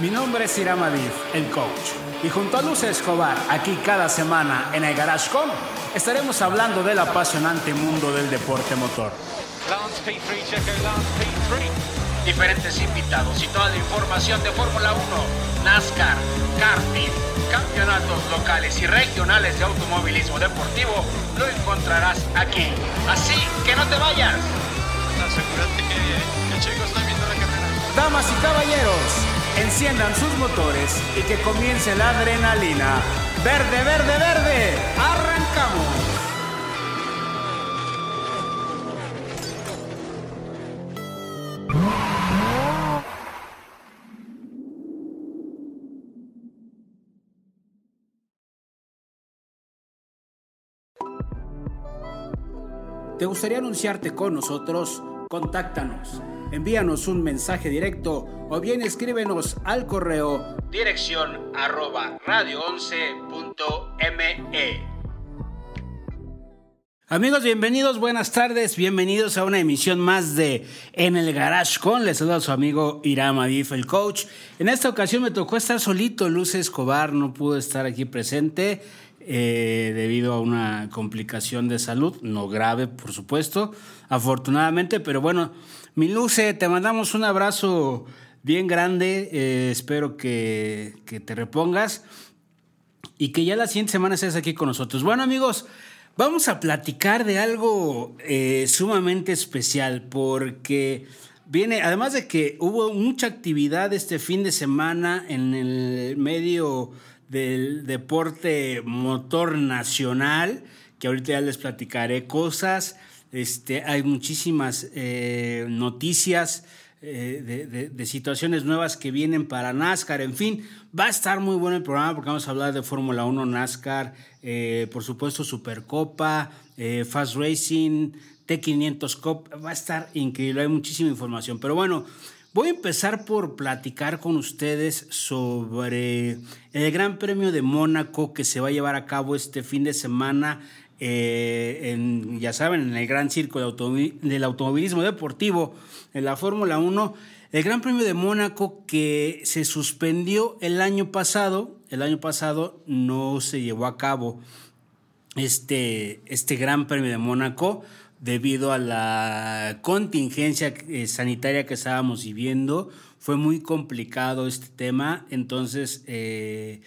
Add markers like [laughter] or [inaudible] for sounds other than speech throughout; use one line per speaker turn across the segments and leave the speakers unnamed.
Mi nombre es Irama Aviv, el coach. Y junto a Luz Escobar, aquí cada semana en el GarageCom, estaremos hablando del apasionante mundo del deporte motor.
Lance P3, Checo, Lance P3.
diferentes invitados y toda la información de Fórmula 1, NASCAR, karting, campeonatos locales y regionales de automovilismo deportivo lo encontrarás aquí. Así que no te vayas.
Asegúrate que el chico está viendo la carrera.
Damas y caballeros, enciendan sus motores y que comience la adrenalina. Verde, verde, verde. Arrancamos. ¿Te gustaría anunciarte con nosotros? Contáctanos. Envíanos un mensaje directo o bien escríbenos al correo
Dirección arroba radio11.me.
Amigos, bienvenidos, buenas tardes, bienvenidos a una emisión más de En el Garage con, les saluda su amigo Iram Adif, el coach. En esta ocasión me tocó estar solito, Luz Escobar no pudo estar aquí presente eh, debido a una complicación de salud, no grave por supuesto, afortunadamente, pero bueno, mi Luce, te mandamos un abrazo bien grande, eh, espero que, que te repongas y que ya la siguiente semana estés aquí con nosotros. Bueno amigos, vamos a platicar de algo eh, sumamente especial porque viene, además de que hubo mucha actividad este fin de semana en el medio del deporte motor nacional, que ahorita ya les platicaré cosas, este, hay muchísimas eh, noticias. eh, de, situaciones nuevas que vienen para NASCAR, en fin, va a estar muy bueno el programa porque vamos a hablar de Fórmula 1, NASCAR, eh, por supuesto Supercopa, Fast Racing, T500 Cup, va a estar increíble, hay muchísima información, pero bueno, voy a empezar por platicar con ustedes sobre el Gran Premio de Mónaco que se va a llevar a cabo este fin de semana eh, ya saben, en el Gran Circo del Automovilismo Deportivo, en la Fórmula 1, el Gran Premio de Mónaco que se suspendió el año pasado, el año pasado no se llevó a cabo este, este Gran Premio de Mónaco debido a la contingencia eh, sanitaria que estábamos viviendo. Fue muy complicado este tema, entonces eh,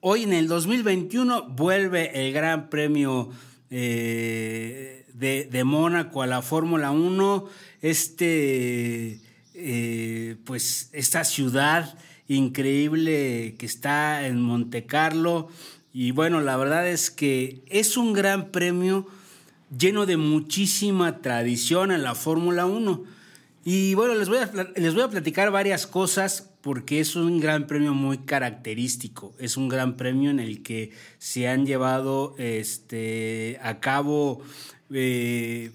hoy, en el 2021 vuelve el Gran Premio eh, de, Mónaco a la Fórmula 1. Este, eh, pues esta ciudad increíble que está en Monte Carlo. Y bueno, la verdad es que es un gran premio lleno de muchísima tradición en la Fórmula 1. Y bueno, les voy, a, les voy a platicar varias cosas porque es un gran premio muy característico. Es un gran premio en el que se han llevado este, a cabo eh,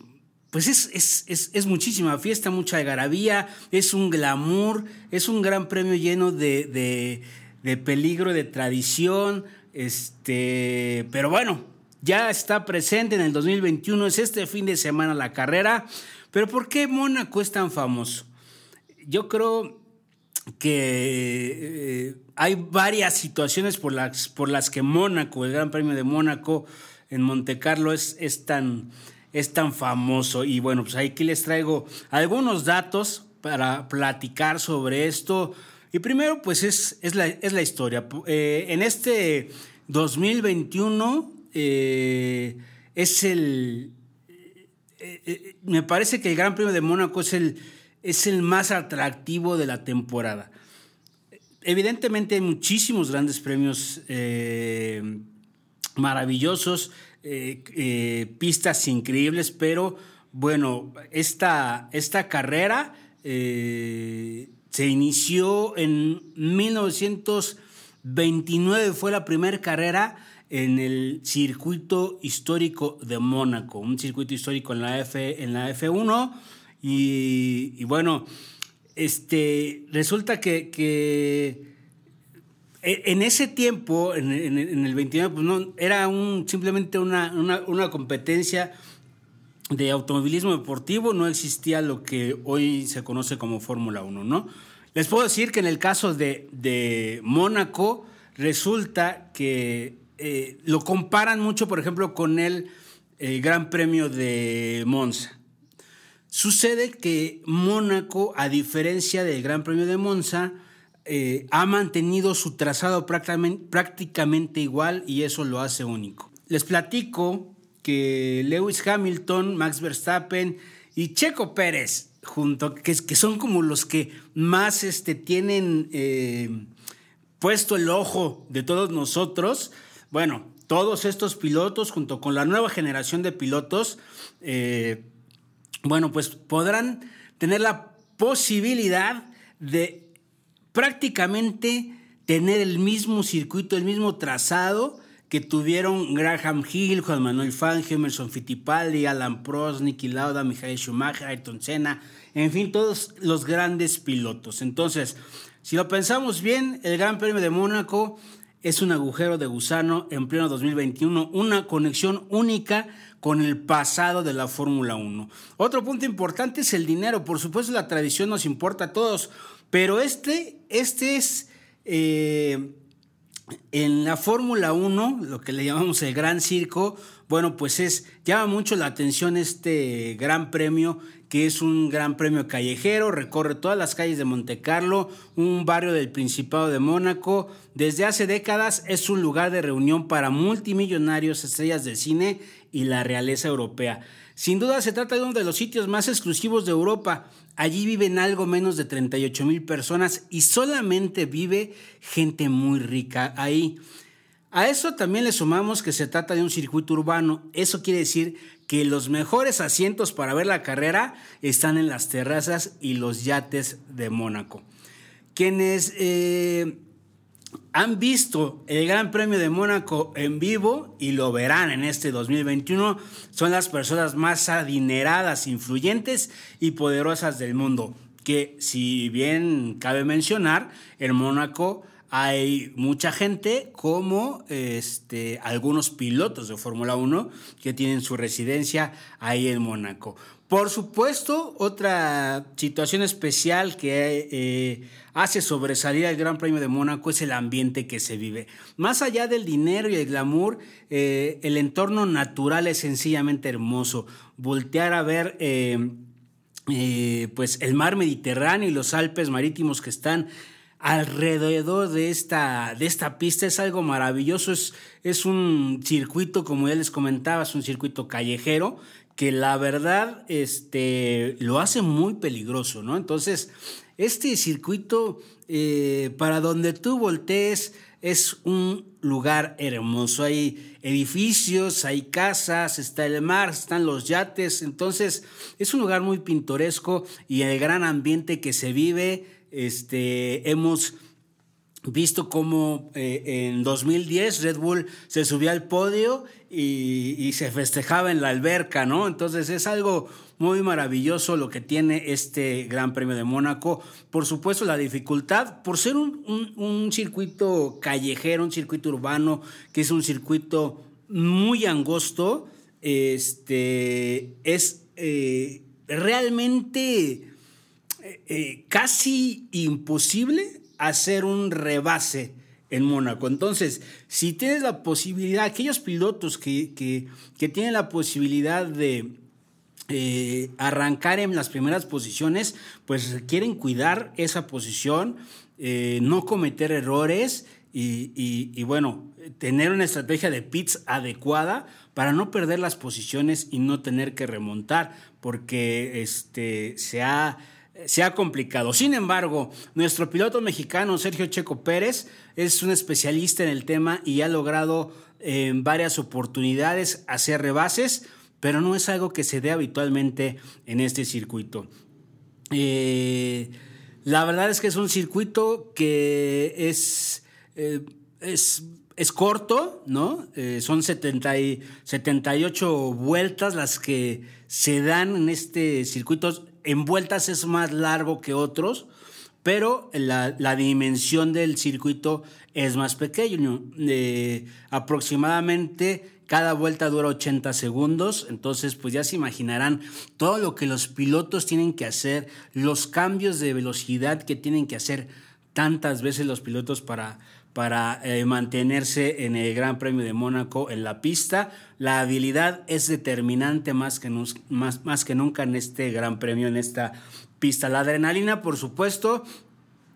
pues es, es, es, es muchísima fiesta, mucha algarabía, es un glamour, es un gran premio lleno de, de, peligro, de tradición, este, pero bueno, ya está presente en el 2021, es este fin de semana la carrera, pero ¿por qué Mónaco es tan famoso? Yo creo que eh, hay varias situaciones por las, por las que Mónaco, el Gran Premio de Mónaco en Monte Carlo es, es, tan, es tan famoso. Y bueno, pues aquí les traigo algunos datos para platicar sobre esto. Y primero, pues es, es, la, es la historia. Eh, en este 2021 eh, es el... me parece que el Gran Premio de Mónaco es el, es el más atractivo de la temporada. Evidentemente hay muchísimos grandes premios eh, maravillosos, eh, eh, pistas increíbles, pero bueno, esta, esta carrera eh, se inició en 1929, fue la primera carrera en el circuito histórico de Mónaco, un circuito histórico en la, F, en la F1. Y, bueno, este, resulta que, que en ese tiempo, en, el 29, pues no, era un, simplemente una, una, competencia de automovilismo deportivo, no existía lo que hoy se conoce como Fórmula 1, ¿no? Les puedo decir que en el caso de, de Mónaco, resulta que eh, lo comparan mucho, por ejemplo, con el, el Gran Premio de Monza. Sucede que Mónaco, a diferencia del Gran Premio de Monza, eh, ha mantenido su trazado prácticamente, igual y eso lo hace único. Les platico que Lewis Hamilton, Max Verstappen y Checo Pérez, junto, que, que son como los que más este, tienen eh, puesto el ojo de todos nosotros, bueno, todos estos pilotos, junto con la nueva generación de pilotos, eh, bueno, pues podrán tener la posibilidad de prácticamente tener el mismo circuito, el mismo trazado que tuvieron Graham Hill, Juan Manuel Fangio, Emerson Fittipaldi, Alan Prost, Nicky Lauda, Michael Schumacher, Ayrton Senna, en fin, todos los grandes pilotos. Entonces, si lo pensamos bien, el Gran Premio de Mónaco es un agujero de gusano en pleno 2021, una conexión única con el pasado de la Fórmula 1. Otro punto importante es el dinero. Por supuesto, la tradición nos importa a todos, pero este, este es eh, en la Fórmula 1, lo que le llamamos el Gran Circo, bueno, pues es, llama mucho la atención este gran premio, que es un gran premio callejero, recorre todas las calles de Monte Carlo, un barrio del Principado de Mónaco. Desde hace décadas es un lugar de reunión para multimillonarios, estrellas de cine y la realeza europea. Sin duda se trata de uno de los sitios más exclusivos de Europa. Allí viven algo menos de 38 mil personas y solamente vive gente muy rica ahí. A eso también le sumamos que se trata de un circuito urbano. Eso quiere decir que los mejores asientos para ver la carrera están en las terrazas y los yates de Mónaco. Quienes eh, han visto el Gran Premio de Mónaco en vivo y lo verán en este 2021, son las personas más adineradas, influyentes y poderosas del mundo. Que si bien cabe mencionar, en Mónaco hay mucha gente como este, algunos pilotos de Fórmula 1 que tienen su residencia ahí en Mónaco. Por supuesto, otra situación especial que eh, hace sobresalir al Gran Premio de Mónaco es el ambiente que se vive. Más allá del dinero y el glamour, eh, el entorno natural es sencillamente hermoso. Voltear a ver eh, pues el mar Mediterráneo y los Alpes marítimos que están alrededor de esta, de esta pista es algo maravilloso. Es, es un circuito, como ya les comentaba, es un circuito callejero que la verdad este, lo hace muy peligroso, ¿no? Entonces, este circuito, eh, para donde tú voltees, es un lugar hermoso. Hay edificios, hay casas, está el mar, están los yates. Entonces, es un lugar muy pintoresco y el gran ambiente que se vive. Este, hemos visto cómo eh, en 2010 Red Bull se subía al podio y, se festejaba en la alberca, ¿no? Entonces es algo muy maravilloso lo que tiene este Gran Premio de Mónaco. Por supuesto, la dificultad, por ser un, circuito callejero, un circuito urbano, que es un circuito muy angosto, este, es eh, realmente eh, casi imposible hacer un rebase en Mónaco. Entonces, si tienes la posibilidad, aquellos pilotos que, que, tienen la posibilidad de eh, arrancar en las primeras posiciones, pues quieren cuidar esa posición, eh, no cometer errores y, y, bueno, tener una estrategia de pits adecuada para no perder las posiciones y no tener que remontar, porque este, se ha se ha complicado. Sin embargo, nuestro piloto mexicano Sergio Checo Pérez es un especialista en el tema y ha logrado en varias oportunidades hacer rebases, pero no es algo que se dé habitualmente en este circuito. Eh, la verdad es que es un circuito que es, eh, es, es, corto, ¿no? Eh, son 70 y 78 vueltas las que se dan en este circuito en vueltas es más largo que otros, pero la, dimensión del circuito es más pequeño. aproximadamente cada vuelta dura 80 segundos, entonces pues ya se imaginarán todo lo que los pilotos tienen que hacer, los cambios de velocidad que tienen que hacer tantas veces los pilotos para, para eh, mantenerse en el Gran Premio de Mónaco en la pista. La habilidad es determinante más que, más, más que nunca en este Gran Premio, en esta pista. La adrenalina, por supuesto,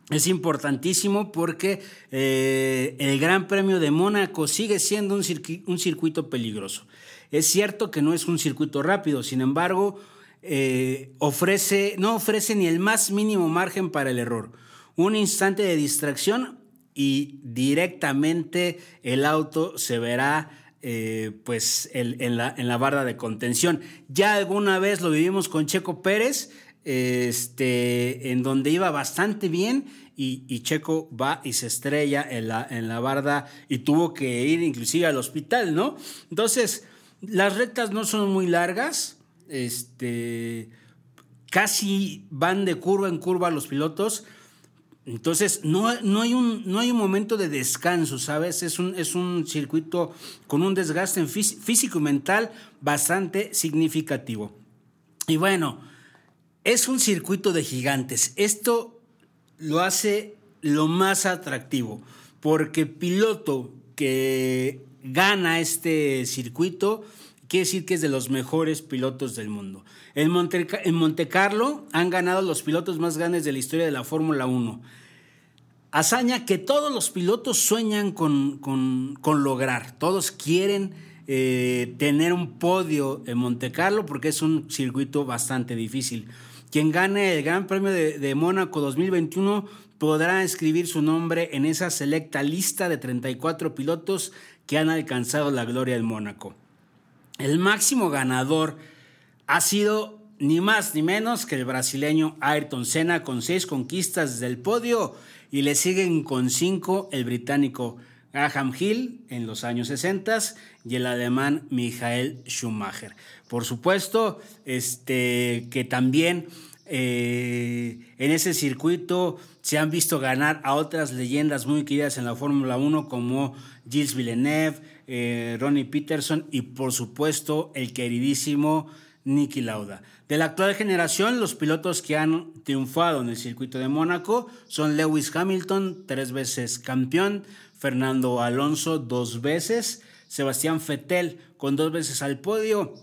es importantísimo porque eh, el Gran Premio de Mónaco sigue siendo un, un, circuito peligroso. Es cierto que no es un circuito rápido, sin embargo, eh, ofrece, no ofrece ni el más mínimo margen para el error. Un instante de distracción y directamente el auto se verá eh, pues en, la, en la barra de contención. Ya alguna vez lo vivimos con Checo Pérez, este, en donde iba bastante bien y, Checo va y se estrella en la, en la barda y tuvo que ir inclusive al hospital, ¿no? Entonces, las rectas no son muy largas, este, casi van de curva en curva los pilotos. Entonces, no, no, hay un, no hay un momento de descanso, ¿sabes? Es un, es un circuito con un desgaste físico y mental bastante significativo. Y bueno, es un circuito de gigantes. Esto lo hace lo más atractivo, porque piloto que gana este circuito quiere decir que es de los mejores pilotos del mundo. En Monte, en Monte Carlo han ganado los pilotos más grandes de la historia de la Fórmula 1. Hazaña que todos los pilotos sueñan con, lograr. Todos quieren eh, tener un podio en Monte Carlo porque es un circuito bastante difícil. Quien gane el Gran Premio de, Mónaco 2021 podrá escribir su nombre en esa selecta lista de 34 pilotos que han alcanzado la gloria en Mónaco. El máximo ganador ha sido ni más ni menos que el brasileño Ayrton Senna con seis conquistas del podio y le siguen con cinco el británico Graham Hill en los años 60 y el alemán Michael Schumacher. Por supuesto, este, que también eh, en ese circuito se han visto ganar a otras leyendas muy queridas en la Fórmula 1 como Gilles Villeneuve, eh, Ronnie Peterson y por supuesto el queridísimo Nicky Lauda. De la actual generación, los pilotos que han triunfado en el circuito de Mónaco son Lewis Hamilton, tres veces campeón, Fernando Alonso, dos veces, Sebastián Vettel con dos veces al podio,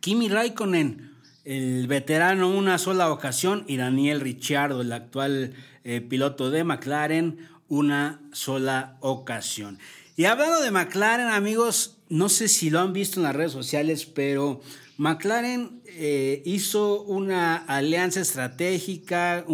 Kimi Raikkonen, el veterano una sola ocasión, y Daniel Ricciardo, el actual eh, piloto de McLaren, una sola ocasión. Y hablando de McLaren, amigos, no sé si lo han visto en las redes sociales, pero McLaren eh, hizo una alianza estratégica,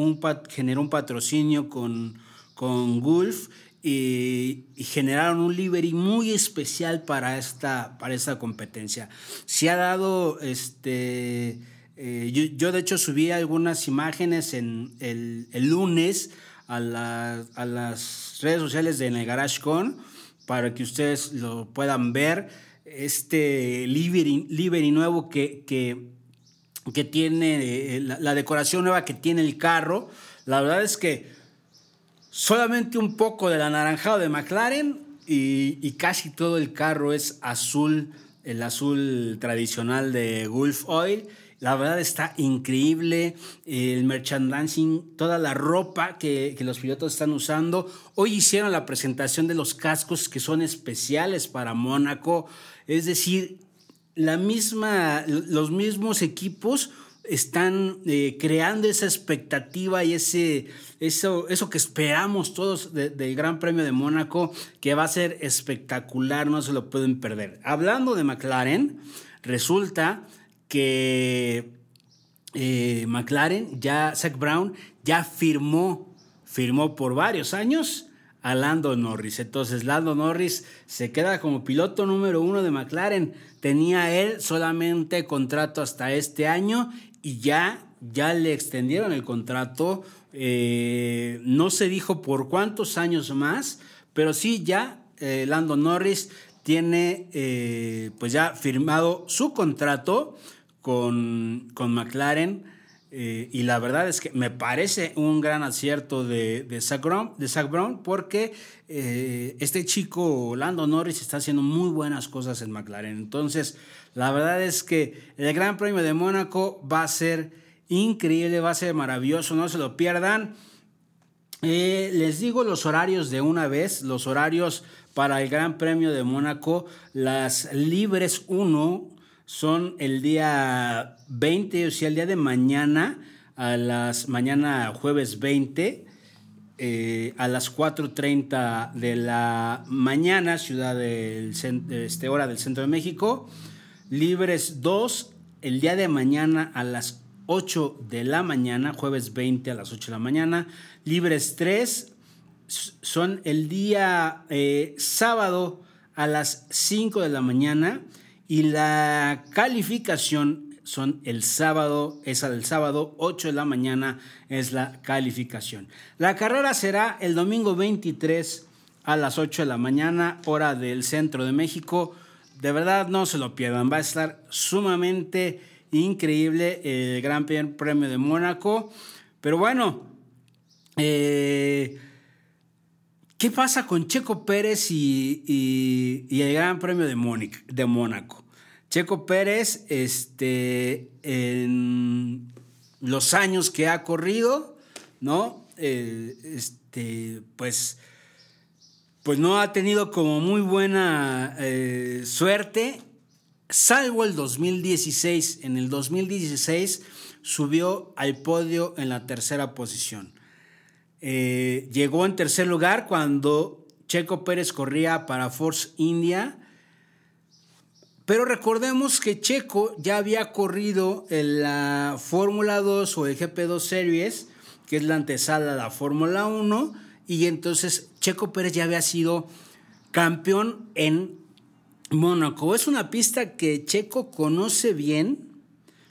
generó un patrocinio con, con Gulf y, generaron un livery muy especial para esta, para esta competencia. Se ha dado, este, eh, yo, de hecho subí algunas imágenes en el, lunes a, a, las redes sociales de Negarashcon para que ustedes lo puedan ver este livery, nuevo que, que, tiene, eh, la, decoración nueva que tiene el carro. La verdad es que solamente un poco del anaranjado de McLaren y, casi todo el carro es azul, el azul tradicional de Gulf Oil. La verdad está increíble el merchandising, toda la ropa que, que, los pilotos están usando. Hoy hicieron la presentación de los cascos que son especiales para Mónaco. Es decir, la misma, los mismos equipos están eh, creando esa expectativa y ese, eso, eso que esperamos todos del Gran Premio de Mónaco, que va a ser espectacular, no se lo pueden perder. Hablando de McLaren, resulta que eh, McLaren, ya Zach Brown, ya firmó, firmó por varios años a Lando Norris. Entonces Lando Norris se queda como piloto número uno de McLaren. Tenía él solamente contrato hasta este año y ya, ya le extendieron el contrato. Eh, no se dijo por cuántos años más, pero sí ya eh, Lando Norris tiene pues ya firmado su contrato con, con McLaren Eh, y la verdad es que me parece un gran acierto de, de, Zach, Brown, de Brown porque eh, este chico, Lando Norris, está haciendo muy buenas cosas en McLaren. Entonces, la verdad es que el Gran Premio de Mónaco va a ser increíble, va a ser maravilloso, no se lo pierdan. Eh, les digo los horarios de una vez, los horarios para el Gran Premio de Mónaco, las libres 1 son el día 20, o sea, el día de mañana, a las mañana jueves 20, eh, a las 4.30 de la mañana, ciudad del este, hora del centro de México. Libres 2, el día de mañana a las 8 de la mañana, jueves 20 a las 8 de la mañana. Libres 3 son el día eh, sábado a las 5 de la mañana y la calificación son el sábado, esa del sábado, 8 de la mañana es la calificación. La carrera será el domingo 23 a las 8 de la mañana, hora del centro de México. De verdad no se lo pierdan, va a estar sumamente increíble el Gran Premio de Mónaco. Pero bueno, eh, ¿Qué pasa con Checo Pérez y, el Gran Premio de, de Mónaco? Checo Pérez, este, en los años que ha corrido, ¿no? Eh, este, pues, pues no ha tenido como muy buena eh, suerte, salvo el 2016. En el 2016 subió al podio en la tercera posición. Eh, llegó en tercer lugar cuando Checo Pérez corría para Force India. Pero recordemos que Checo ya había corrido en la Fórmula 2 o el GP2 Series, que es la antesala de la Fórmula 1, y entonces Checo Pérez ya había sido campeón en Mónaco. Es una pista que Checo conoce bien,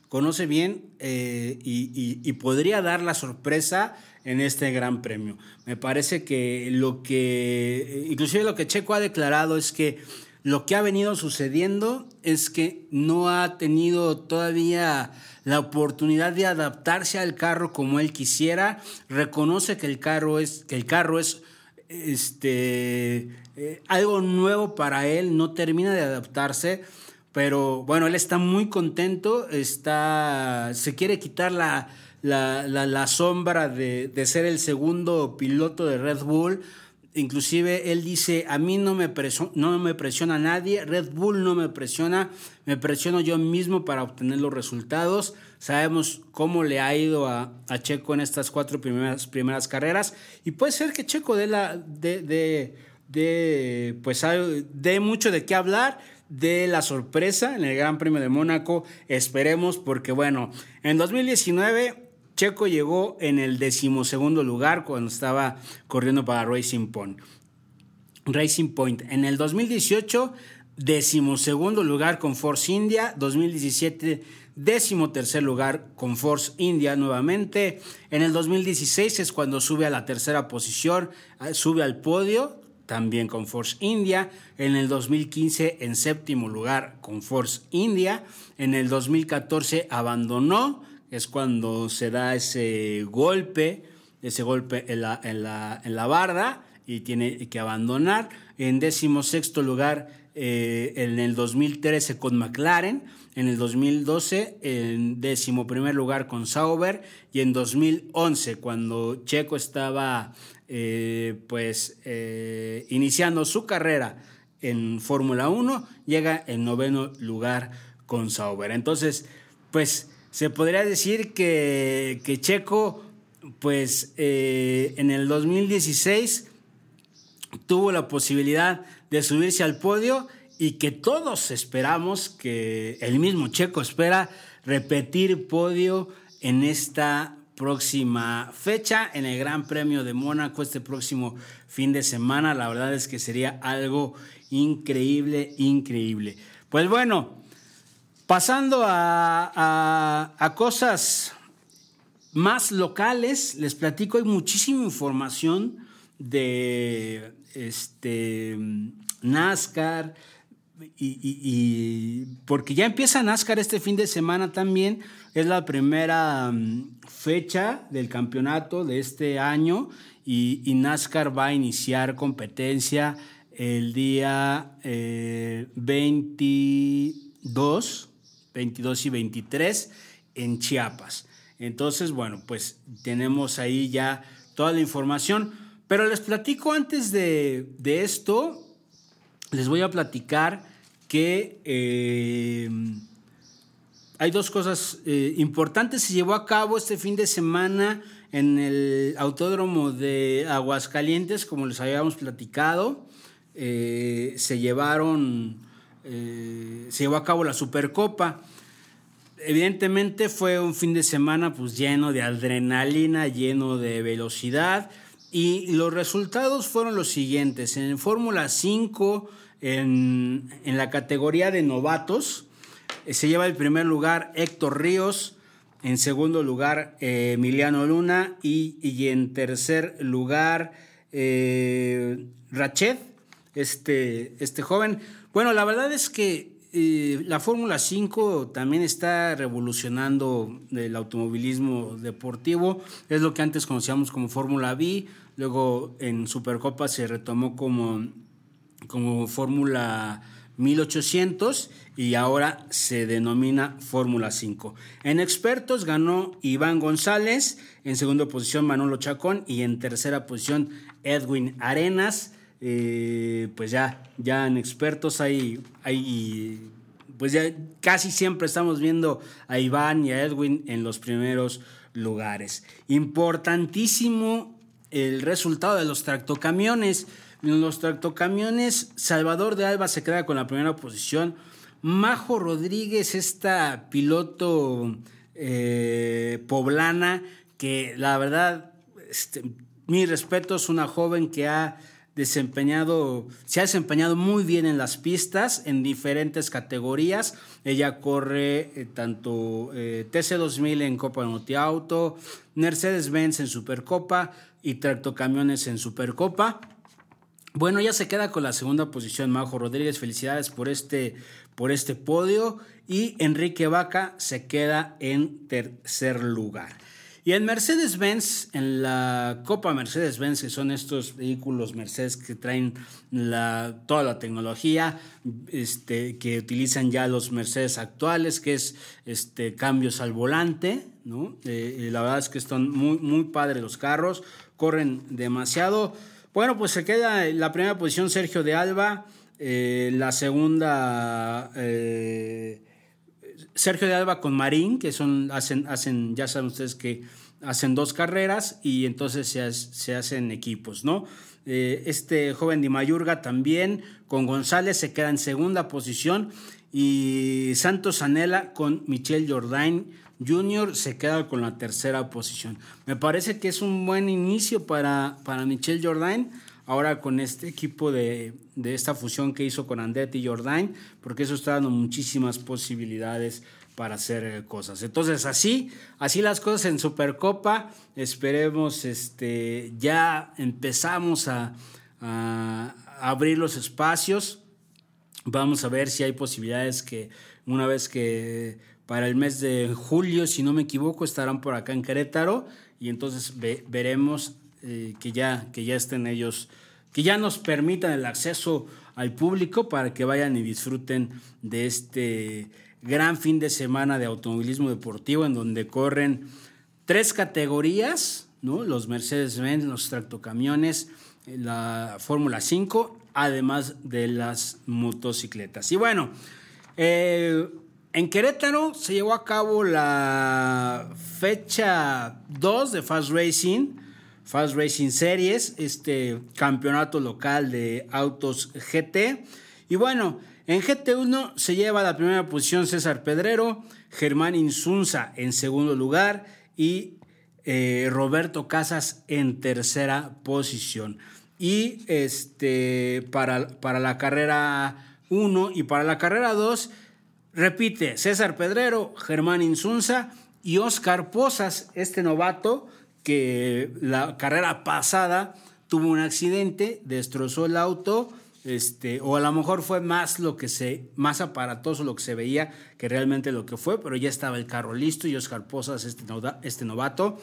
conoce bien eh, y podría dar la sorpresa en este gran premio. Me parece que lo que, inclusive lo que Checo ha declarado es que lo que ha venido sucediendo es que no ha tenido todavía la oportunidad de adaptarse al carro como él quisiera. Reconoce que el carro es, que el carro es este, eh, algo nuevo para él, no termina de adaptarse. Pero bueno, él está muy contento, está, se quiere quitar la, la, sombra de, ser el segundo piloto de Red Bull. Inclusive él dice, a mí no me, no me presiona nadie, Red Bull no me presiona, me presiono yo mismo para obtener los resultados. Sabemos cómo le ha ido a, Checo en estas cuatro primeras, primeras carreras y puede ser que Checo dé, la, pues, de mucho de qué hablar de la sorpresa en el Gran Premio de Mónaco. Esperemos porque bueno, en 2019 Checo llegó en el decimosegundo lugar cuando estaba corriendo para Racing Point. Racing Point. En el 2018, decimosegundo lugar con Force India. 2017, decimotercer lugar con Force India nuevamente. En el 2016 es cuando sube a la tercera posición, eh, sube al podio, también con Force India. En el 2015 en séptimo lugar con Force India. En el 2014 abandonó es cuando se da ese golpe, ese golpe en la, en la, en la barda y tiene que abandonar. En décimo sexto lugar eh, en el 2013 con McLaren, en el 2012 en décimo primer lugar con Sauber y en 2011 cuando Checo estaba eh, pues eh, iniciando su carrera en Fórmula 1 llega en noveno lugar con Sauber. Entonces, pues se podría decir que, Checo, pues eh, en el 2016 tuvo la posibilidad de subirse al podio y que todos esperamos que el mismo Checo espera repetir podio en esta próxima fecha en el Gran Premio de Mónaco este próximo fin de semana. La verdad es que sería algo increíble, increíble. Pues bueno, Pasando a, cosas más locales, les platico, hay muchísima información de este, NASCAR, y, porque ya empieza NASCAR este fin de semana también. Es la primera mm, fecha del campeonato de este año y, NASCAR va a iniciar competencia el día 22, eh, 22 y 23 en Chiapas. Entonces, bueno, pues tenemos ahí ya toda la información. Pero les platico antes de, esto, les voy a platicar que eh, hay dos cosas eh, importantes. Se llevó a cabo este fin de semana en el autódromo de Aguascalientes, como les habíamos platicado. Eh, se llevaron, se llevó a cabo la Supercopa. Evidentemente fue un fin de semana pues lleno de adrenalina, lleno de velocidad y los resultados fueron los siguientes. En Fórmula 5, en, la categoría de novatos, eh, se lleva el primer lugar Héctor Ríos, en segundo lugar eh, Emiliano Luna y, en tercer lugar eh, Rachet, este, este joven. Bueno, la verdad es que la Fórmula 5 también está revolucionando el automovilismo deportivo. Es lo que antes conocíamos como Fórmula B. Luego en Supercopa se retomó como, como Fórmula 1800 y ahora se denomina Fórmula 5. En expertos ganó Iván González, en segunda posición Manolo Chacón y en tercera posición Edwin Arenas. Eh, pues ya, ya en expertos hay, pues ya casi siempre estamos viendo a Iván y a Edwin en los primeros lugares. Importantísimo el resultado de los tractocamiones. Los tractocamiones, Salvador de Alba se queda con la primera posición. Majo Rodríguez, esta piloto eh, poblana, que la verdad, este, mi respeto, es una joven que ha desempeñado, se ha desempeñado muy bien en las pistas, en diferentes categorías. Ella corre eh, tanto eh, TC2000 en Copa Noti Auto, Mercedes-Benz en Supercopa y Tractocamiones en Supercopa. Bueno, ya se queda con la segunda posición Majo Rodríguez. Felicidades por este, por este podio. Y Enrique Vaca se queda en tercer lugar. Y en Mercedes-Benz, en la Copa Mercedes-Benz, que son estos vehículos Mercedes que traen toda la tecnología este, que utilizan ya los Mercedes actuales, que es este, cambios al volante, ¿no? Eh, la verdad es que están muy, muy padres los carros, corren demasiado. Bueno, pues se queda en la primera posición Sergio de Alba, eh, la segunda... Eh, Sergio de Alba con Marín, que son, hacen, hacen, ya saben ustedes que hacen dos carreras y entonces se, hacen equipos, ¿no? Eh, este joven de Mayurga también con González se queda en segunda posición y Santos Anela con Michel Jordain Jr. se queda con la tercera posición. Me parece que es un buen inicio para, para Michel Jordain ahora con este equipo de, esta fusión que hizo con Andretti y Jordain, porque eso está dando muchísimas posibilidades para hacer eh, cosas. Entonces, así, así las cosas en Supercopa. Esperemos, este, ya empezamos a, abrir los espacios. Vamos a ver si hay posibilidades que una vez que para el mes de julio, si no me equivoco, estarán por acá en Querétaro y entonces veremos eh, que, ya, que ya estén ellos, que ya nos permitan el acceso al público para que vayan y disfruten de este gran fin de semana de automovilismo deportivo en donde corren tres categorías, ¿no? los Mercedes-Benz, los tractocamiones, la Fórmula 5, además de las motocicletas. Y bueno, eh, en Querétaro se llevó a cabo la fecha 2 de Fast Racing Fast Racing Series, este campeonato local de autos GT. Y bueno, en GT1 se lleva la primera posición César Pedrero, Germán Insunza en segundo lugar y eh, Roberto Casas en tercera posición. Y este, para, para la carrera 1 y para la carrera 2, repite César Pedrero, Germán Insunza y Oscar Posas, este novato que la carrera pasada tuvo un accidente, destrozó el auto este, o a lo mejor fue más lo que se, más aparatoso lo que se veía que realmente lo que fue, pero ya estaba el carro listo y Oscar Posas, este, este novato,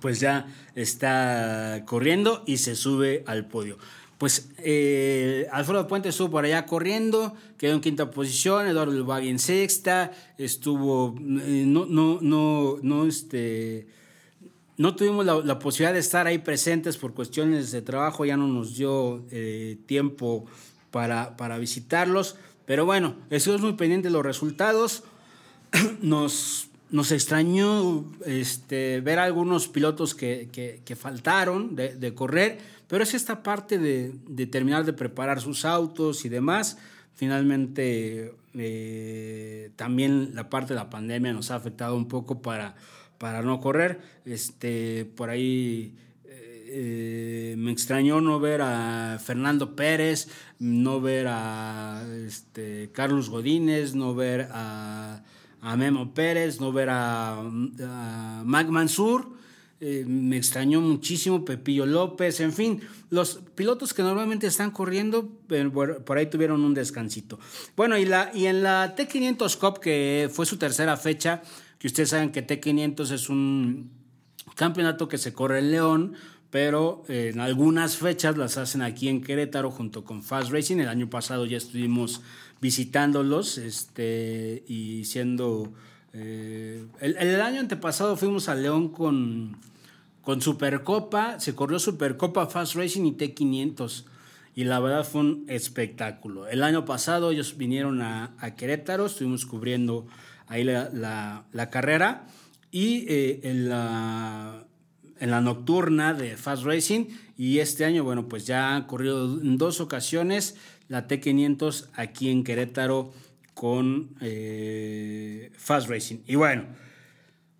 pues ya está corriendo y se sube al podio. Pues eh, Alfredo Puente estuvo por allá corriendo, quedó en quinta posición, Eduardo Lubagui en sexta, estuvo, eh, no, no, no, no, este, no tuvimos la, posibilidad de estar ahí presentes por cuestiones de trabajo, ya no nos dio eh, tiempo para, para visitarlos, pero bueno, estuvimos muy pendientes de los resultados, [clears throat] nos nos extrañó este, ver algunos pilotos que, que, faltaron de, correr, pero es esta parte de, de, terminar de preparar sus autos y demás. Finalmente, eh, también la parte de la pandemia nos ha afectado un poco para, para no correr. Este, por ahí eh, me extrañó no ver a Fernando Pérez, no ver a este, Carlos Godínez, no ver a a Memo Pérez, no ver a, Mac Mansur. Eh, me extrañó muchísimo Pepillo López, en fin, los pilotos que normalmente están corriendo por, ahí tuvieron un descansito. Bueno, y, la, y en la T500 Cup, que fue su tercera fecha, que ustedes saben que T500 es un campeonato que se corre en León, pero eh, en algunas fechas las hacen aquí en Querétaro junto con Fast Racing. El año pasado ya estuvimos visitándolos este, y siendo... Eh, el, año antepasado fuimos a León con, con Supercopa, se corrió Supercopa Fast Racing y T500 y la verdad fue un espectáculo. El año pasado ellos vinieron a, Querétaro, estuvimos cubriendo ahí la, carrera y eh, en, la, en la nocturna de Fast Racing y este año, bueno, pues ya han corrido en dos ocasiones la T500 aquí en Querétaro con eh, Fast Racing. Y bueno,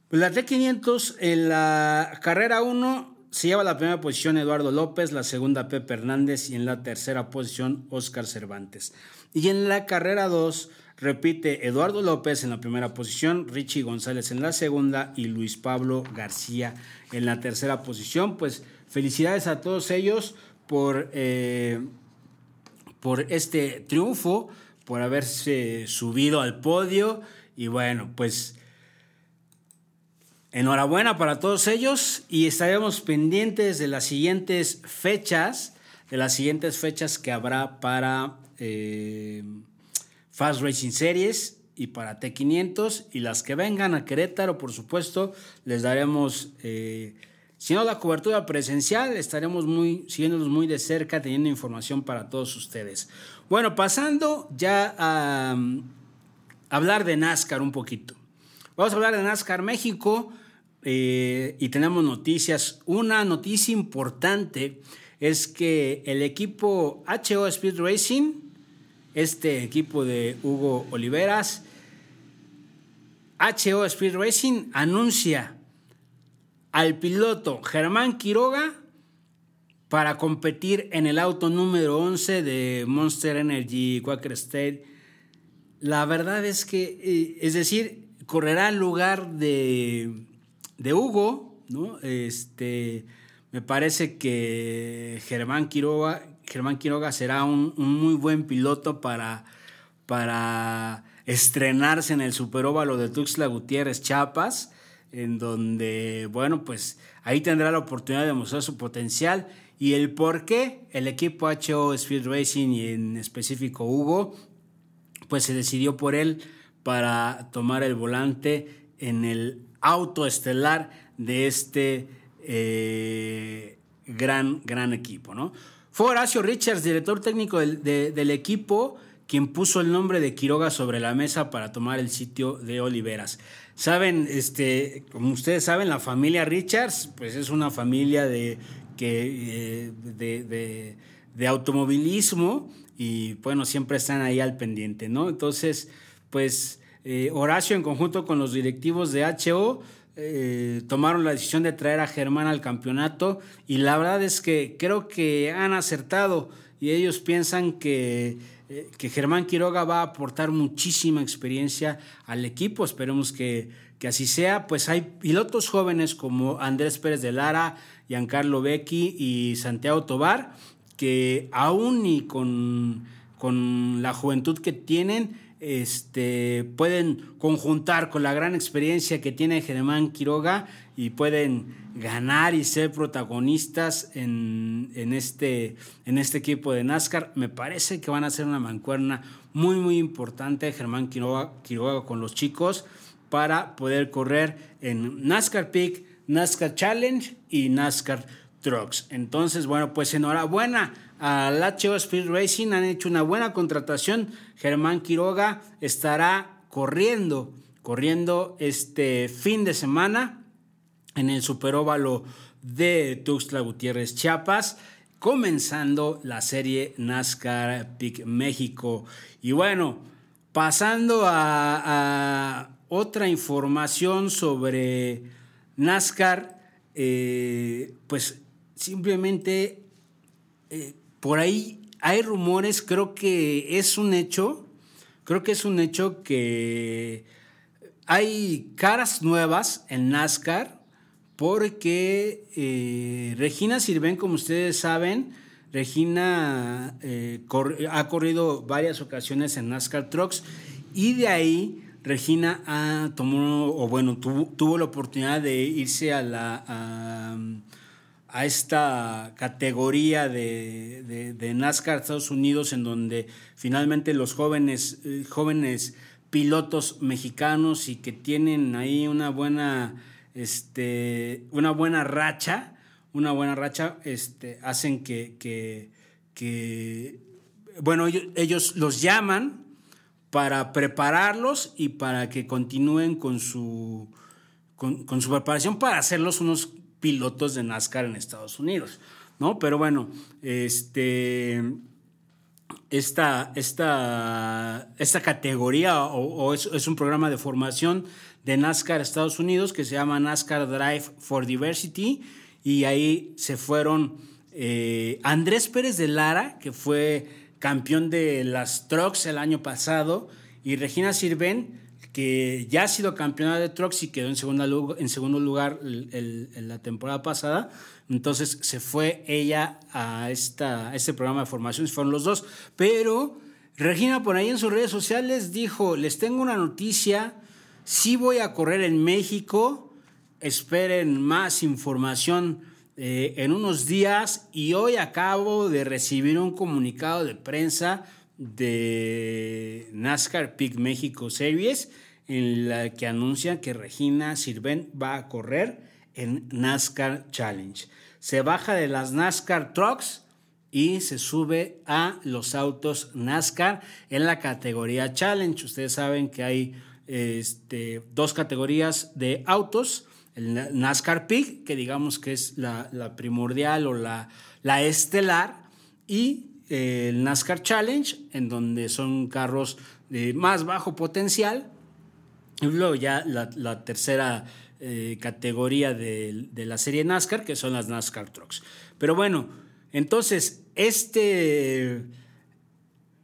pues la T500 en la carrera 1 se lleva la primera posición Eduardo López, la segunda Pepe Hernández y en la tercera posición Oscar Cervantes. Y en la carrera 2 repite Eduardo López en la primera posición, Richie González en la segunda y Luis Pablo García en la tercera posición. Pues felicidades a todos ellos por... Eh, por este triunfo, por haberse subido al podio y bueno, pues enhorabuena para todos ellos y estaremos pendientes de las siguientes fechas, de las siguientes fechas que habrá para eh, Fast Racing Series y para T500 y las que vengan a Querétaro, por supuesto, les daremos... Eh, si no, la cobertura presencial estaremos muy, siguiéndolos muy de cerca, teniendo información para todos ustedes. Bueno, pasando ya a, mm, hablar de NASCAR un poquito. Vamos a hablar de NASCAR México eh, y tenemos noticias. Una noticia importante es que el equipo HO Speed Racing, este equipo de Hugo Oliveras, HO Speed Racing anuncia al piloto Germán Quiroga para competir en el auto número 11 de Monster Energy Quaker State. La verdad es que, eh, es decir, correrá en lugar de, de Hugo, ¿no? Este, me parece que Germán Quiroga, Germán Quiroga será un, un muy buen piloto para, para estrenarse en el superóvalo de Tuxtla Gutiérrez Chiapas en donde, bueno, pues ahí tendrá la oportunidad de mostrar su potencial y el por qué el equipo HO Speed Racing y en específico Hugo, pues se decidió por él para tomar el volante en el auto estelar de este eh, gran, gran equipo, ¿no? Fue Horacio Richards, director técnico del, del equipo, quien puso el nombre de Quiroga sobre la mesa para tomar el sitio de Oliveras. Saben, este, como ustedes saben, la familia Richards, pues es una familia de, que, eh, de, automovilismo y bueno, siempre están ahí al pendiente, ¿no? Entonces, pues eh, Horacio en conjunto con los directivos de HO eh, tomaron la decisión de traer a Germán al campeonato y la verdad es que creo que han acertado y ellos piensan que eh, que Germán Quiroga va a aportar muchísima experiencia al equipo. Esperemos que, que, así sea. Pues hay pilotos jóvenes como Andrés Pérez de Lara, Giancarlo Becchi y Santiago Tobar que aún y con, con la juventud que tienen, este, pueden conjuntar con la gran experiencia que tiene Germán Quiroga y pueden ganar y ser protagonistas en, este, en este equipo de NASCAR. Me parece que van a ser una mancuerna muy, muy importante Germán Quiroga, Quiroga con los chicos para poder correr en NASCAR Peak, NASCAR Challenge y NASCAR Trucks. Entonces, bueno, pues enhorabuena al HO Speed Racing, han hecho una buena contratación. Germán Quiroga estará corriendo, corriendo este fin de semana en el superóvalo de Tuxtla Gutiérrez, Chiapas, comenzando la serie NASCAR Peak México. Y bueno, pasando a, otra información sobre NASCAR, eh, pues simplemente eh, por ahí hay rumores, creo que es un hecho, creo que es un hecho que hay caras nuevas en NASCAR porque eh, Regina Sirven, como ustedes saben, Regina eh, ha corrido varias ocasiones en NASCAR Trucks y de ahí Regina tomó, o bueno, tuvo, la oportunidad de irse a la esta categoría de, de, NASCAR Estados Unidos en donde finalmente los jóvenes, eh, jóvenes pilotos mexicanos y que tienen ahí una buena, este, una buena racha, una buena racha, este, hacen que, que, bueno, ellos los llaman para prepararlos y para que continúen con su, con, su preparación para hacerlos unos pilotos de NASCAR en Estados Unidos, ¿no? Pero bueno, este, esta, esta, esta categoría o, es, un programa de formación de NASCAR Estados Unidos que se llama NASCAR Drive for Diversity y ahí se fueron eh, Andrés Pérez de Lara, que fue campeón de las Trucks el año pasado, y Regina Sirven, que ya ha sido campeona de Trucks y quedó en, en segundo lugar en la temporada pasada. Entonces se fue ella a, esta, este programa de formación, fueron los dos. Pero Regina por ahí en sus redes sociales dijo, les tengo una noticia, sí voy a correr en México, esperen más información eh, en unos días y hoy acabo de recibir un comunicado de prensa de NASCAR Peak México Series en la que anuncian que Regina Sirven va a correr en NASCAR Challenge. Se baja de las NASCAR Trucks y se sube a los autos NASCAR en la categoría Challenge. Ustedes saben que hay este, dos categorías de autos el NASCAR Peak, que digamos que es la, primordial o la, la, estelar, y eh, el NASCAR Challenge, en donde son carros de más bajo potencial, y luego ya la, tercera eh, categoría de, de, la serie NASCAR, que son las NASCAR Trucks. Pero bueno, entonces, este,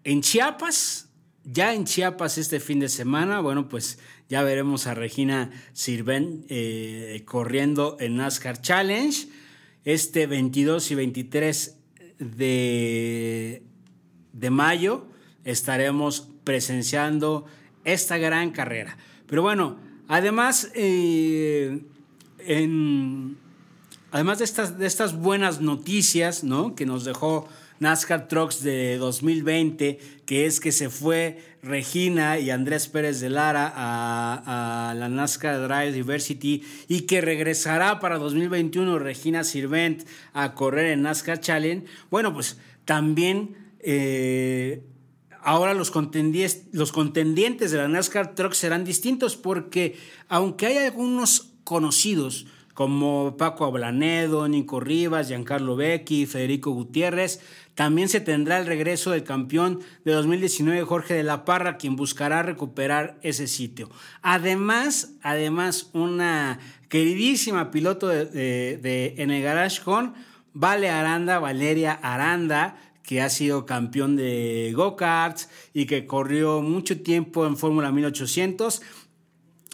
en Chiapas, ya en Chiapas este fin de semana, bueno, pues ya veremos a Regina Sirven eh, corriendo en NASCAR Challenge este 22 y 23 de, de mayo. Estaremos presenciando esta gran carrera. Pero bueno, además, eh, además de estas, de estas buenas noticias ¿no? que nos dejó NASCAR Trucks de 2020, que es que se fue Regina y Andrés Pérez de Lara a, la NASCAR Drive Diversity y que regresará para 2021 Regina Sirvent a correr en NASCAR Challenge. Bueno, pues también eh, ahora los contendientes, los contendientes de la NASCAR Trucks serán distintos porque aunque hay algunos conocidos, como Paco Ablanedo, Nico Rivas, Giancarlo Becchi, Federico Gutiérrez, también se tendrá el regreso del campeón de 2019, Jorge de la Parra, quien buscará recuperar ese sitio. Además, además, una queridísima piloto de, de, en el Garage con Vale Aranda, Valeria Aranda, que ha sido campeón de go-karts y que corrió mucho tiempo en Fórmula 1800.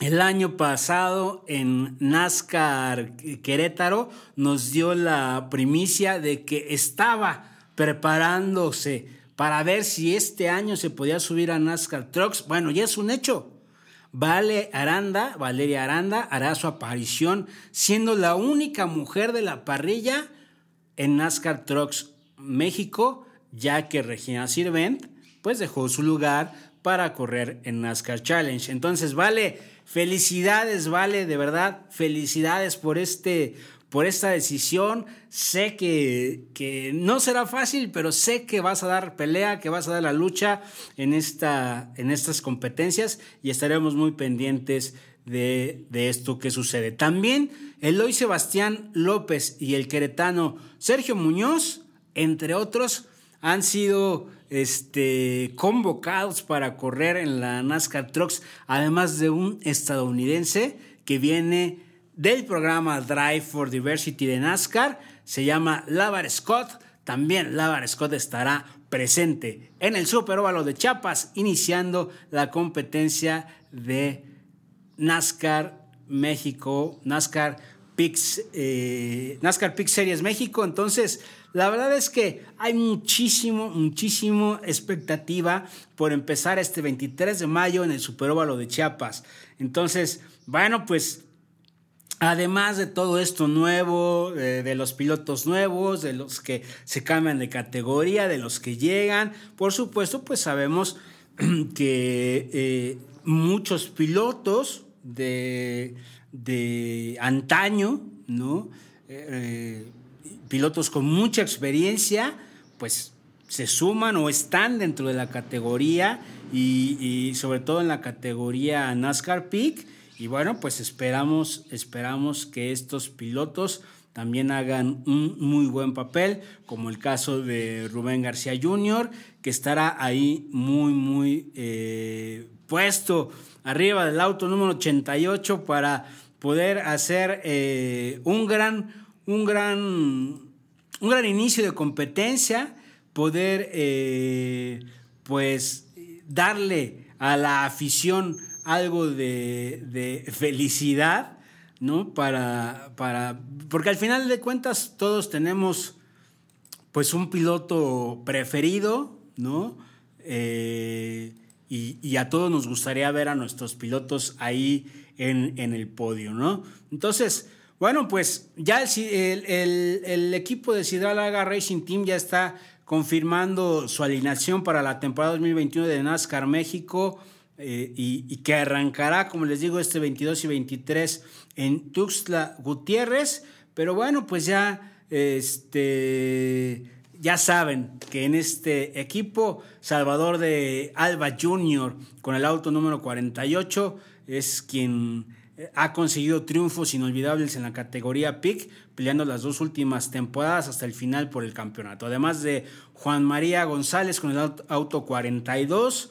El año pasado en NASCAR Querétaro nos dio la primicia de que estaba preparándose para ver si este año se podía subir a NASCAR Trucks. Bueno, ya es un hecho. Vale Aranda, Valeria Aranda, hará su aparición siendo la única mujer de la parrilla en NASCAR Trucks México, ya que Regina Sirvent pues dejó su lugar para correr en NASCAR Challenge. Entonces, vale, felicidades, vale, de verdad, felicidades por este por esta decisión. Sé que, que, no será fácil, pero sé que vas a dar pelea, que vas a dar la lucha en, esta, en estas competencias y estaremos muy pendientes de, de esto que sucede. También Eloy Sebastián López y el queretano Sergio Muñoz, entre otros, han sido este, convocados para correr en la NASCAR Trucks, además de un estadounidense que viene del programa Drive for Diversity de NASCAR. Se llama Lavar Scott. También Lavar Scott estará presente en el Super Óvalo de Chiapas, iniciando la competencia de NASCAR México, NASCAR Pix, eh, NASCAR Series México. Entonces, la verdad es que hay muchísimo, muchísimo expectativa por empezar este 23 de mayo en el Super Óvalo de Chiapas. Entonces, bueno, pues Además de todo esto nuevo, de, los pilotos nuevos, de los que se cambian de categoría, de los que llegan, por supuesto, pues sabemos [clears throat] que eh, muchos pilotos de, antaño, ¿no? Eh, pilotos con mucha experiencia, pues se suman o están dentro de la categoría y, sobre todo en la categoría NASCAR Peak y bueno, pues esperamos, esperamos que estos pilotos también hagan un muy buen papel, como el caso de Rubén García Jr., que estará ahí muy, muy eh, puesto arriba del auto número 88 para poder hacer eh, un, gran, un, gran, un gran inicio de competencia, poder eh, pues darle a la afición algo de, felicidad, ¿no? Para, para, porque al final de cuentas todos tenemos pues un piloto preferido, ¿no? Eh, y, a todos nos gustaría ver a nuestros pilotos ahí en, el podio, ¿no? Entonces, bueno, pues ya el, el, equipo de Cidralaga Racing Team ya está confirmando su alineación para la temporada 2021 de NASCAR México. Eh, y, que arrancará, como les digo, este 22 y 23 en Tuxtla Gutiérrez. Pero bueno, pues ya, este, ya saben que en este equipo, Salvador de Alba Jr., con el auto número 48, es quien ha conseguido triunfos inolvidables en la categoría PIC, peleando las dos últimas temporadas hasta el final por el campeonato. Además de Juan María González con el auto 42,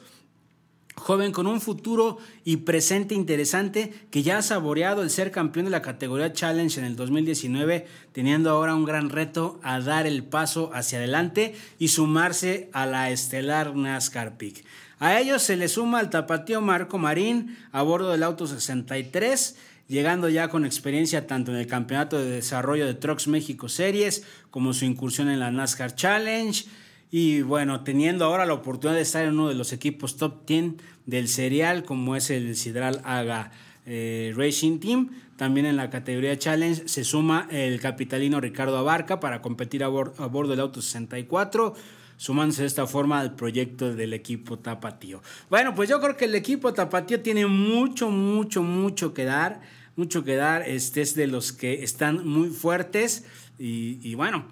joven con un futuro y presente interesante que ya ha saboreado el ser campeón de la categoría Challenge en el 2019, teniendo ahora un gran reto a dar el paso hacia adelante y sumarse a la estelar NASCAR Peak. A ellos se le suma el tapatío Marco Marín a bordo del Auto 63, llegando ya con experiencia tanto en el Campeonato de Desarrollo de Trucks México Series como su incursión en la NASCAR Challenge. Y bueno, teniendo ahora la oportunidad de estar en uno de los equipos top 10 del serial, como es el Sidral Aga eh, Racing Team. También en la categoría Challenge se suma el capitalino Ricardo Abarca para competir a, bordo del Auto 64 sumándose de esta forma al proyecto del equipo Tapatío. Bueno, pues yo creo que el equipo Tapatío tiene mucho, mucho, mucho que dar, mucho que dar, este es de los que están muy fuertes y, bueno,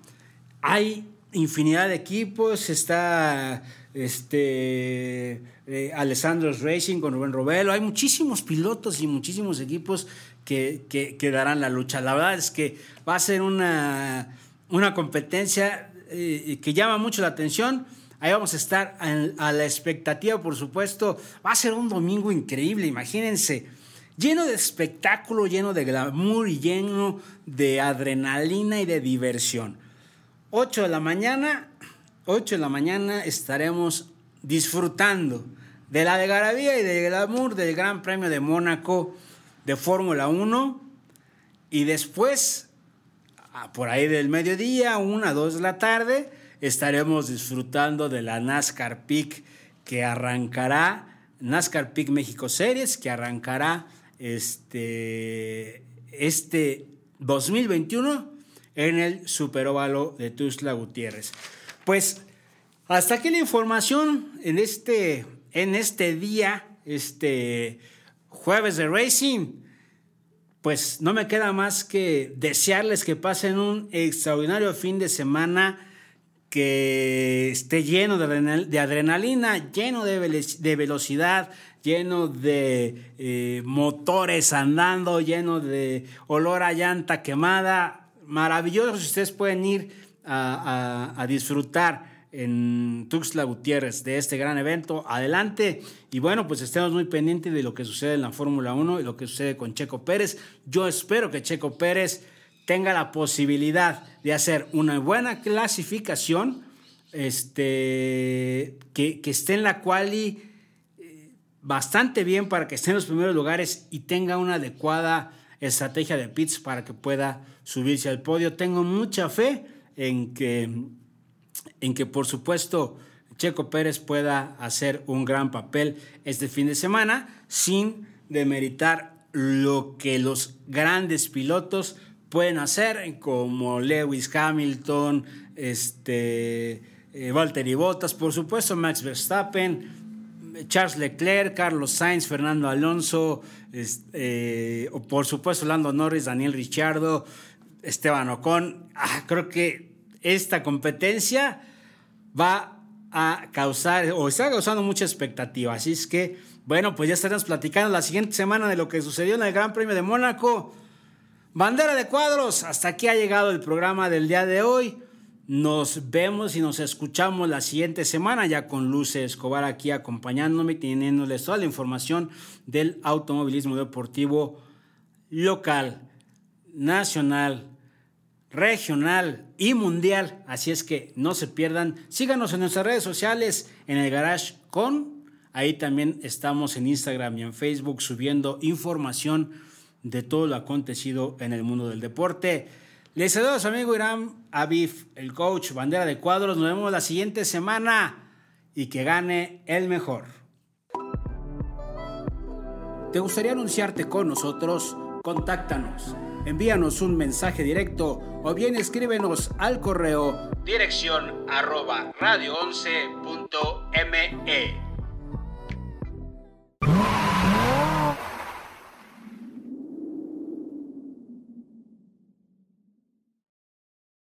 hay infinidad de equipos, está este eh, Racing con Rubén Robelo, hay muchísimos pilotos y muchísimos equipos que, que, darán la lucha. La verdad es que va a ser una, una competencia que llama mucho la atención. Ahí vamos a estar a, la expectativa, por supuesto. Va a ser un domingo increíble, imagínense. Lleno de espectáculo, lleno de glamour y lleno de adrenalina y de diversión. 8 de la mañana, 8 de la mañana estaremos disfrutando de la de Garabía y del glamour del Gran Premio de Mónaco de Fórmula 1 y después, por ahí del mediodía, 1 a 2 de la tarde, estaremos disfrutando de la NASCAR Peak que arrancará, NASCAR Peak México Series, que arrancará este, este 2021 en el Superóvalo de Tuzla Gutiérrez. Pues hasta aquí la información en este, en este día, este jueves de Racing. Pues no me queda más que desearles que pasen un extraordinario fin de semana que esté lleno de adrenalina, lleno de velocidad, lleno de eh, motores andando, lleno de olor a llanta quemada. Maravilloso ustedes pueden ir a, disfrutar en Tuxtla Gutiérrez de este gran evento. Adelante. Y bueno, pues estemos muy pendientes de lo que sucede en la Fórmula 1 y lo que sucede con Checo Pérez. Yo espero que Checo Pérez tenga la posibilidad de hacer una buena clasificación, este, que, que esté en la quali bastante bien para que esté en los primeros lugares y tenga una adecuada estrategia de pits para que pueda subirse al podio. Tengo mucha fe en que, en que por supuesto, Checo Pérez pueda hacer un gran papel este fin de semana sin demeritar lo que los grandes pilotos pueden hacer, como Lewis Hamilton, este, eh, Valtteri por supuesto Max Verstappen, Charles Leclerc, Carlos Sainz, Fernando Alonso, eh, por supuesto Lando Norris, Daniel Ricciardo, Esteban Ocon. Ah, creo que esta competencia va a causar o está causando mucha expectativa. Así es que, bueno, pues ya estaremos platicando la siguiente semana de lo que sucedió en el Gran Premio de Mónaco. Bandera de cuadros, hasta aquí ha llegado el programa del día de hoy. Nos vemos y nos escuchamos la siguiente semana ya con Luce Escobar aquí acompañándome, teniéndoles toda la información del automovilismo deportivo local, nacional, regional y mundial. Así es que no se pierdan. Síganos en nuestras redes sociales en el Garage con. Ahí también estamos en Instagram y en Facebook subiendo información de todo lo acontecido en el mundo del deporte. Les saludo a su amigo Irán Aviv, el coach, bandera de cuadros. Nos vemos la siguiente semana y que gane el mejor. ¿Te gustaría anunciarte con nosotros? Contáctanos. Envíanos un mensaje directo o bien escríbenos al correo
dirección arroba radio11.me.